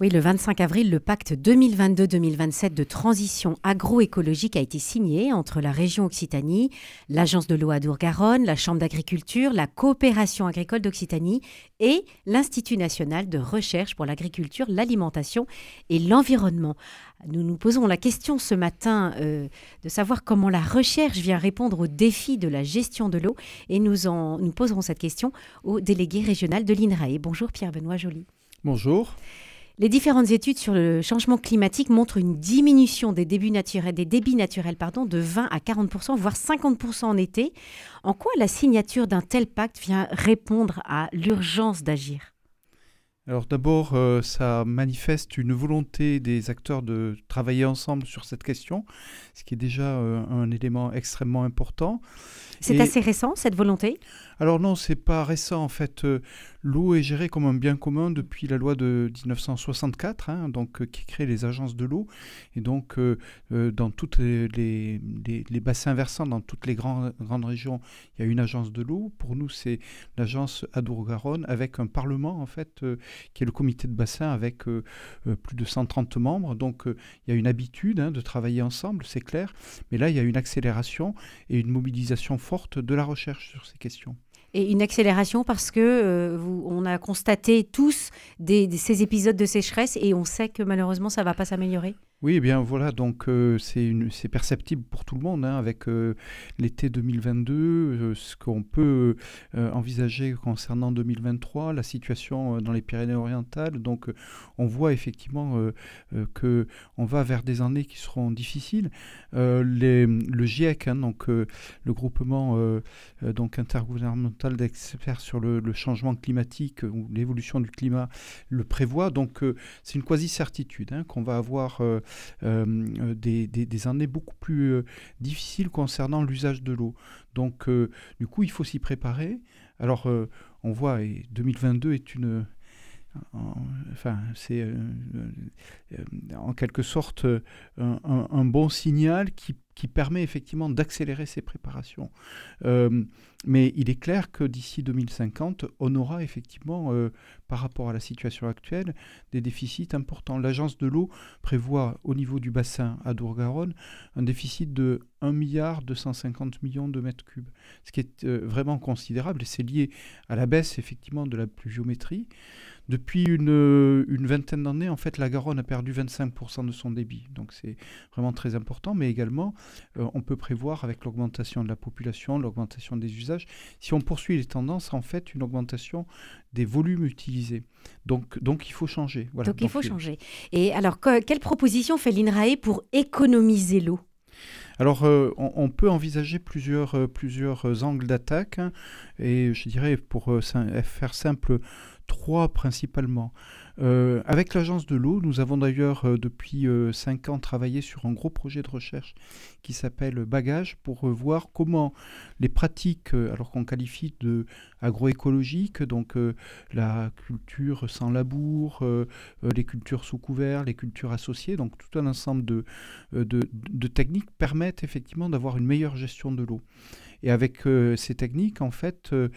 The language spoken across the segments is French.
Oui, le 25 avril, le pacte 2022-2027 de transition agroécologique a été signé entre la région Occitanie, l'Agence de l'eau Adour-Garonne, la Chambre d'agriculture, la coopération agricole d'Occitanie et l'Institut national de recherche pour l'agriculture, l'alimentation et l'environnement. Nous nous posons la question ce matin euh, de savoir comment la recherche vient répondre aux défis de la gestion de l'eau et nous, nous poserons cette question au délégué régional de l'INRAE. Bonjour Pierre-Benoît Joly. Bonjour. Les différentes études sur le changement climatique montrent une diminution des débits naturels, des débits naturels pardon, de 20 à 40% voire 50% en été. En quoi la signature d'un tel pacte vient répondre à l'urgence d'agir? Alors d'abord, euh, ça manifeste une volonté des acteurs de travailler ensemble sur cette question, ce qui est déjà euh, un élément extrêmement important. C'est assez récent, cette volonté? Alors non, c'est pas récent. En fait, euh, l'eau est gérée comme un bien commun depuis la loi de 1964, hein, donc, qui crée les agences de l'eau. Et donc, dans tous les, bassins versants, dans toutes les grandes, grandes régions, il y a une agence de l'eau. Pour nous, c'est l'agence Adour-Garonne, avec un parlement, en fait, qui est le comité de bassin avec euh, euh, plus de 130 membres. Donc euh, il y a une habitude hein, de travailler ensemble, c'est clair. Mais là, il y a une accélération et une mobilisation forte de la recherche sur ces questions et une accélération parce que vous, on a constaté tous ces épisodes de sécheresse et on sait que malheureusement ça ne va pas s'améliorer oui, eh bien voilà, donc euh, c'est perceptible pour tout le monde hein, avec euh, l'été 2022, euh, ce qu'on peut envisager concernant 2023, la situation dans les Pyrénées-Orientales. Donc on voit effectivement que on va vers des années qui seront difficiles. le GIEC, hein, donc le groupement donc intergouvernemental d'experts sur le, changement climatique ou l'évolution du climat, le prévoit. Donc c'est une quasi-certitude hein, qu'on va avoir euh, des, années beaucoup plus euh, difficiles concernant l'usage de l'eau. Donc, euh, du coup, il faut s'y préparer. Alors, on voit, et 2022 est une enfin, c'est en quelque sorte un, bon signal qui qui permet effectivement d'accélérer ces préparations. Euh, mais il est clair que d'ici 2050, on aura effectivement, euh, par rapport à la situation actuelle, des déficits importants. L'agence de l'eau prévoit au niveau du bassin à Dour-Garonne un déficit de 1 milliard 250 millions de mètres cubes, ce qui est euh, vraiment considérable et c'est lié à la baisse effectivement de la pluviométrie. Depuis une, une vingtaine d'années, en fait, la Garonne a perdu 25% de son débit. Donc c'est vraiment très important, mais également, on peut prévoir avec l'augmentation de la population, l'augmentation des usages, si on poursuit les tendances, en fait, une augmentation des volumes utilisés. Donc, donc il faut changer. Voilà. Donc, il faut changer. Et alors, quelle proposition fait l'INRAE pour économiser l'eau? Alors, euh, on, peut envisager plusieurs, euh, plusieurs angles d'attaque, hein, et je dirais, pour faire simple, trois principalement. Euh, avec l'agence de l'eau, nous avons d'ailleurs euh, depuis euh, cinq ans travaillé sur un gros projet de recherche qui s'appelle Bagage pour voir comment les pratiques, alors qu'on qualifie de agroécologiques, donc la culture sans labour, les cultures sous couvert, les cultures associées, donc tout un ensemble de, techniques permettent effectivement d'avoir une meilleure gestion de l'eau. Et avec euh, ces techniques, en fait, euh,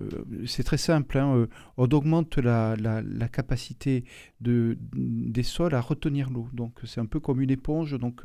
euh, c'est très simple. Hein, on augmente la, capacité de, des sols à retenir l'eau. Donc c'est un peu comme une éponge. Donc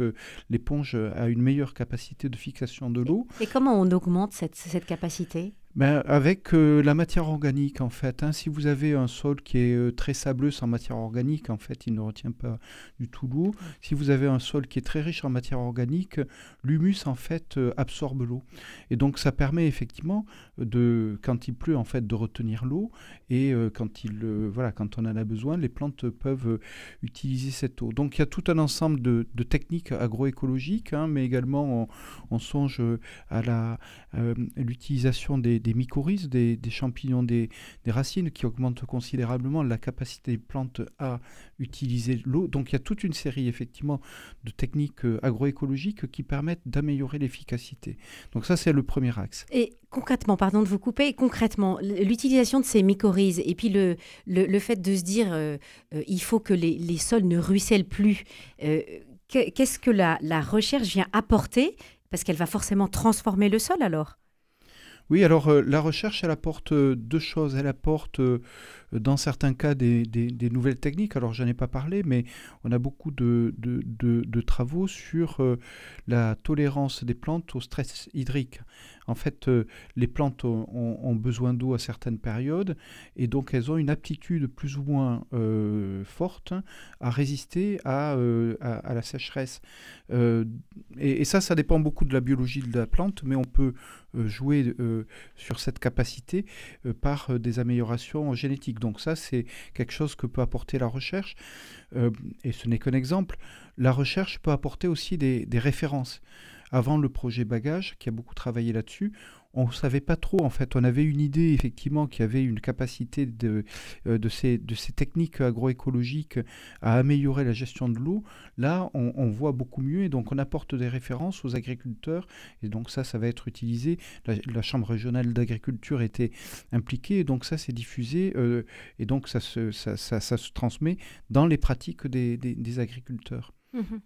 l'éponge a une meilleure capacité de fixation de l'eau. Et, comment on augmente cette, cette capacité? Ben, avec euh, la matière organique, en fait. Hein. si vous avez un sol qui est euh, très sableux sans matière organique, en fait, il ne retient pas du tout l'eau. Si vous avez un sol qui est très riche en matière organique, l'humus, en fait, euh, absorbe l'eau. Et donc, ça permet effectivement, de, quand il pleut, en fait, de retenir l'eau. Et quand, il, voilà, quand on en a besoin, les plantes peuvent utiliser cette eau. Donc, il y a tout un ensemble de, techniques agroécologiques, hein, mais également, on, songe à l'utilisation des des mycorhizes, des, champignons des, racines qui augmentent considérablement la capacité des plantes à utiliser l'eau. Donc il y a toute une série effectivement de techniques euh, agroécologiques qui permettent d'améliorer l'efficacité. Donc ça c'est le premier axe. Et concrètement, pardon de vous couper, concrètement, l'utilisation de ces mycorhizes et puis le, le, fait de se dire euh, euh, il faut que les, les, sols ne ruissellent plus. Qu'est-ce que la, la recherche vient apporter? Parce qu'elle va forcément transformer le sol alors? Oui, alors la recherche, elle apporte deux choses. Elle apporte dans certains cas des, nouvelles techniques. Alors, j'en ai pas parlé, mais on a beaucoup de, travaux sur euh, la tolérance des plantes au stress hydrique. En fait, euh, les plantes ont, besoin d'eau à certaines périodes et donc elles ont une aptitude plus ou moins euh, forte à résister à, la sécheresse. Et, ça, ça dépend beaucoup de la biologie de la plante, mais on peut jouer sur cette capacité par des améliorations génétiques. Donc ça, c'est quelque chose que peut apporter la recherche. Euh, et ce n'est qu'un exemple. La recherche peut apporter aussi des références. Avant le projet Bagage, qui a beaucoup travaillé là-dessus, on ne savait pas trop, en fait. On avait une idée, effectivement, qui avait une capacité de, euh, de, ces, de ces techniques agroécologiques à améliorer la gestion de l'eau. Là, on, voit beaucoup mieux et donc on apporte des références aux agriculteurs. Et donc ça, ça va être utilisé. La, Chambre régionale d'agriculture était impliquée et donc ça, c'est diffusé euh, et donc ça se, ça, se transmet dans les pratiques des, des, agriculteurs. Mmh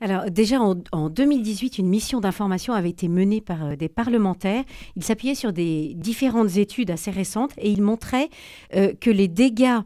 alors déjà en, 2018, une mission d'information avait été menée par euh, des parlementaires. Ils s'appuyaient sur des différentes études assez récentes et ils montraient euh, que les dégâts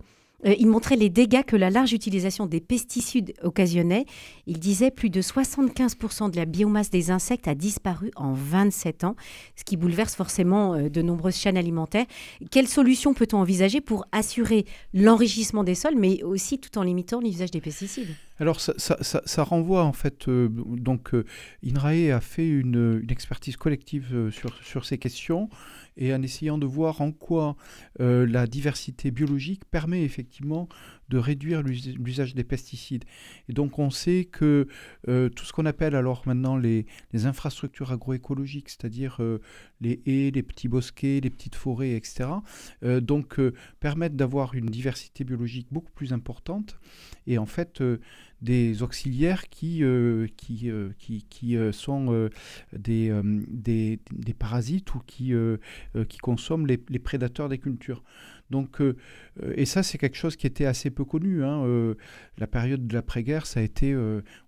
euh, il montrait les dégâts que la large utilisation des pesticides occasionnait. Il disait plus de 75% de la biomasse des insectes a disparu en 27 ans, ce qui bouleverse forcément de nombreuses chaînes alimentaires. Quelles solutions peut-on envisager pour assurer l'enrichissement des sols, mais aussi tout en limitant l'usage des pesticides? Alors ça, renvoie en fait, euh, donc INRAE a fait une, expertise collective sur, sur ces questions et en essayant de voir en quoi euh, la diversité biologique permet effectivement de réduire l'usage des pesticides. Et donc on sait que euh, tout ce qu'on appelle alors maintenant les, infrastructures agroécologiques, c'est-à-dire euh, les haies, les petits bosquets, les petites forêts, etc., donc permettent d'avoir une diversité biologique beaucoup plus importante. Et en fait, des auxiliaires qui, qui, qui, qui sont des, des, des, parasites ou qui, qui consomment les, prédateurs des cultures. Donc, euh, euh, et ça, c'est quelque chose qui était assez peu connu. Hein, euh, la période de l'après-guerre, ça a été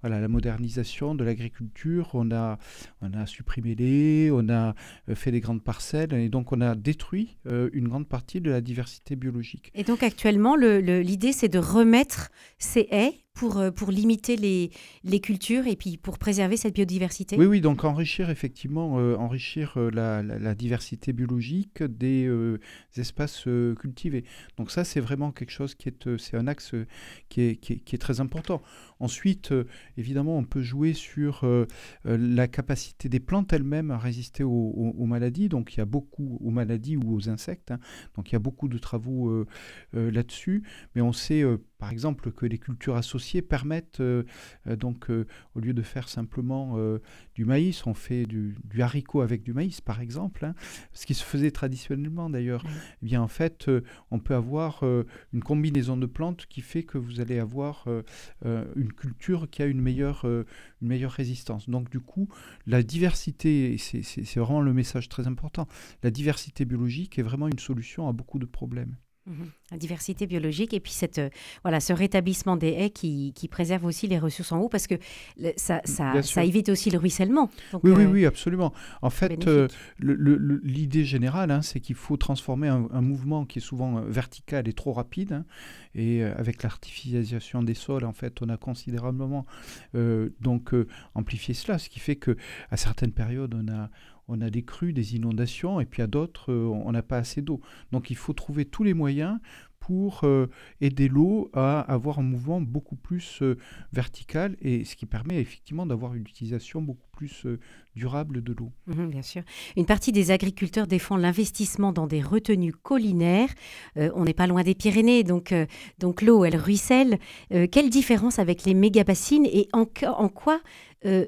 voilà, la modernisation de l'agriculture. On a, on a supprimé les on a fait des grandes parcelles, et donc on a détruit une grande partie de la diversité biologique. Et donc actuellement, l'idée, c'est de remettre ces haies pour, euh, pour limiter les, cultures et puis pour préserver cette biodiversité Oui, oui, donc enrichir effectivement, euh, enrichir euh, la, diversité biologique des, espaces cultivés. Donc ça, c'est vraiment quelque chose qui est, c'est un axe qui est, très important. Ensuite, évidemment, on peut jouer sur la capacité des plantes elles-mêmes à résister aux, aux, maladies. Donc il y a beaucoup aux maladies ou aux insectes. Hein. Donc il y a beaucoup de travaux là-dessus. Mais on sait par exemple, que les cultures associées permettent, euh, euh, donc, euh, au lieu de faire simplement du maïs, on fait du, haricot avec du maïs, par exemple, hein, ce qui se faisait traditionnellement d'ailleurs. Eh bien, en fait, on peut avoir une combinaison de plantes qui fait que vous allez avoir une culture qui a une meilleure, une meilleure résistance. Donc, du coup, la diversité, c'est vraiment le message très important, la diversité biologique est vraiment une solution à beaucoup de problèmes. Mhm. La diversité biologique et puis cette, euh, voilà, ce rétablissement des haies qui, qui, préserve aussi les ressources en eau parce que ça, ça, ça évite aussi le ruissellement. oui, oui, euh, oui, absolument. En fait, euh, l'idée générale, hein, c'est qu'il faut transformer un, mouvement qui est souvent vertical et trop rapide. Hein, et avec l'artificialisation des sols, en fait, on a considérablement donc amplifié cela, ce qui fait que à certaines périodes, on a on a des crues, des inondations, et puis à d'autres, euh, on n'a pas assez d'eau. Donc il faut trouver tous les moyens pour euh, aider l'eau à avoir un mouvement beaucoup plus euh, vertical, et ce qui permet effectivement d'avoir une utilisation beaucoup plus durable de l'eau. Mhm, bien sûr. Une partie des agriculteurs défend l'investissement dans des retenues collinaires. on n'est pas loin des Pyrénées, donc, donc l'eau, elle ruisselle. quelle différence avec les méga-bassines et en, en quoi euh,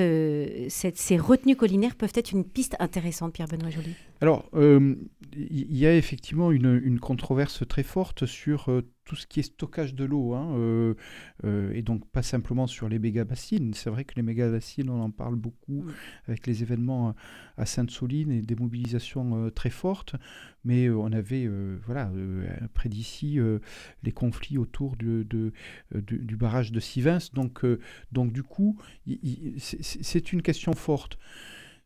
euh, cette, ces retenues collinaires peuvent être une piste intéressante, Pierre-Benoît Joly? Alors, euh, il y a effectivement une, controverse très forte sur tout ce qui est stockage de l'eau, hein, et donc pas simplement sur les méga-bassines. C'est vrai que les méga-bassines, on en parle beaucoup avec les événements à Sainte-Soline et des mobilisations très fortes, mais on avait, voilà, près d'ici, les conflits autour de, du barrage de Sivins. Donc, donc du coup, c'est une question forte.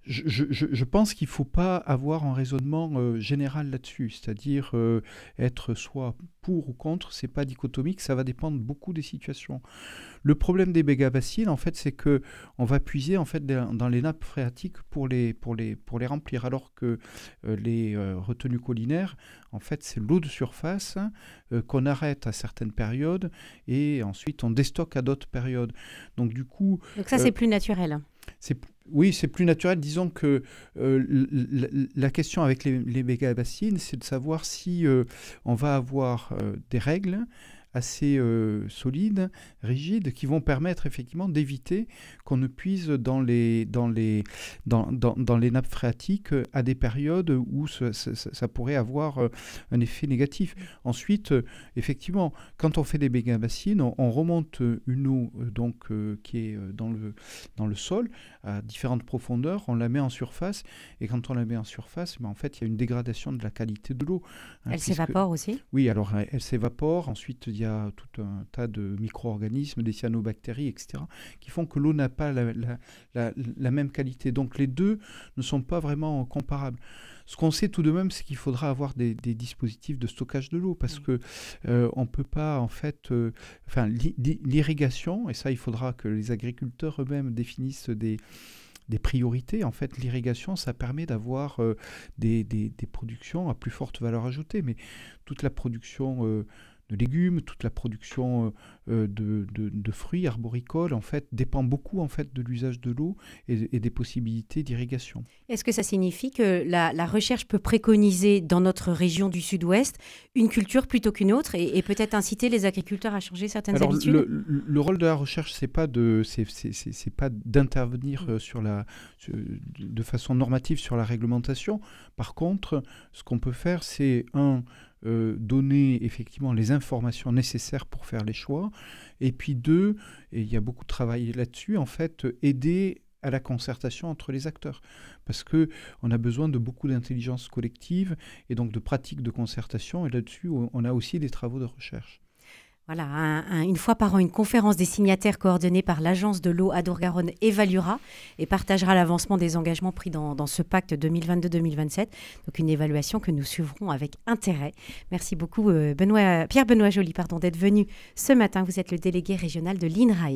Je, pense qu'il ne faut pas avoir un raisonnement euh, général là-dessus, c'est-à-dire euh, être soit pour ou contre, c'est pas dichotomique, ça va dépendre beaucoup des situations. Le problème des mégabassines, en fait, c'est que on va puiser en fait dans les nappes phréatiques pour les, pour les, pour les remplir, alors que euh, les retenues collinaires, en fait, c'est l'eau de surface qu'on arrête à certaines périodes et ensuite on déstocke à d'autres périodes. Donc du coup... Donc ça, c'est plus naturel. Oui, c'est plus naturel. Disons que euh, la, question avec les, les méga-bassines, c'est de savoir si euh, on va avoir euh, des règles assez euh, solides, rigides, qui vont permettre effectivement d'éviter qu'on ne puise dans les, dans, les, dans, dans, dans les nappes phréatiques à des périodes où ça, ça, pourrait avoir euh, un effet négatif. Ensuite, euh, effectivement, quand on fait des méga-bassines, on, remonte une eau donc, qui est dans le, dans le sol à différentes profondeurs, on la met en surface, et quand on la met en surface, ben, en fait, il y a une dégradation de la qualité de l'eau. Hein, elle s'évapore aussi? Oui, alors elle, elle s'évapore, ensuite il y a tout un tas de micro-organismes, des cyanobactéries, etc., qui font que l'eau n'a pas la, même qualité. Donc les deux ne sont pas vraiment comparables. Ce qu'on sait tout de même, c'est qu'il faudra avoir des, dispositifs de stockage de l'eau parce qu'on que euh, on peut pas en fait, euh, enfin l'irrigation et ça il faudra que les agriculteurs eux-mêmes définissent des des priorités. En fait, l'irrigation, ça permet d'avoir euh, des, des, productions à plus forte valeur ajoutée. Mais toute la production de légumes, toute la production euh, de, de, fruits arboricoles, en fait, dépend beaucoup en fait de l'usage de l'eau et, des possibilités d'irrigation. Est-ce que ça signifie que la, recherche peut préconiser dans notre région du Sud-Ouest une culture plutôt qu'une autre et, peut-être inciter les agriculteurs à changer certaines habitudes? le, le, rôle de la recherche, c'est pas de, c'est pas d'intervenir euh, sur la, de façon normative sur la réglementation. Par contre, ce qu'on peut faire, c'est un euh, donner effectivement les informations nécessaires pour faire les choix. Et puis deux, et il y a beaucoup de travail là-dessus, en fait, aider à la concertation entre les acteurs. Parce que on a besoin de beaucoup d'intelligence collective et donc de pratiques de concertation. Et là-dessus, on a aussi des travaux de recherche. Voilà, une fois par an, une conférence des signataires coordonnée par l'Agence de l'eau Adour-Garonne évaluera et partagera l'avancement des engagements pris dans, ce pacte 2022-2027. Donc une évaluation que nous suivrons avec intérêt. Merci beaucoup euh, Benoît, Pierre-Benoît Joly d'être venu ce matin. Vous êtes le délégué régional de l'INRAE.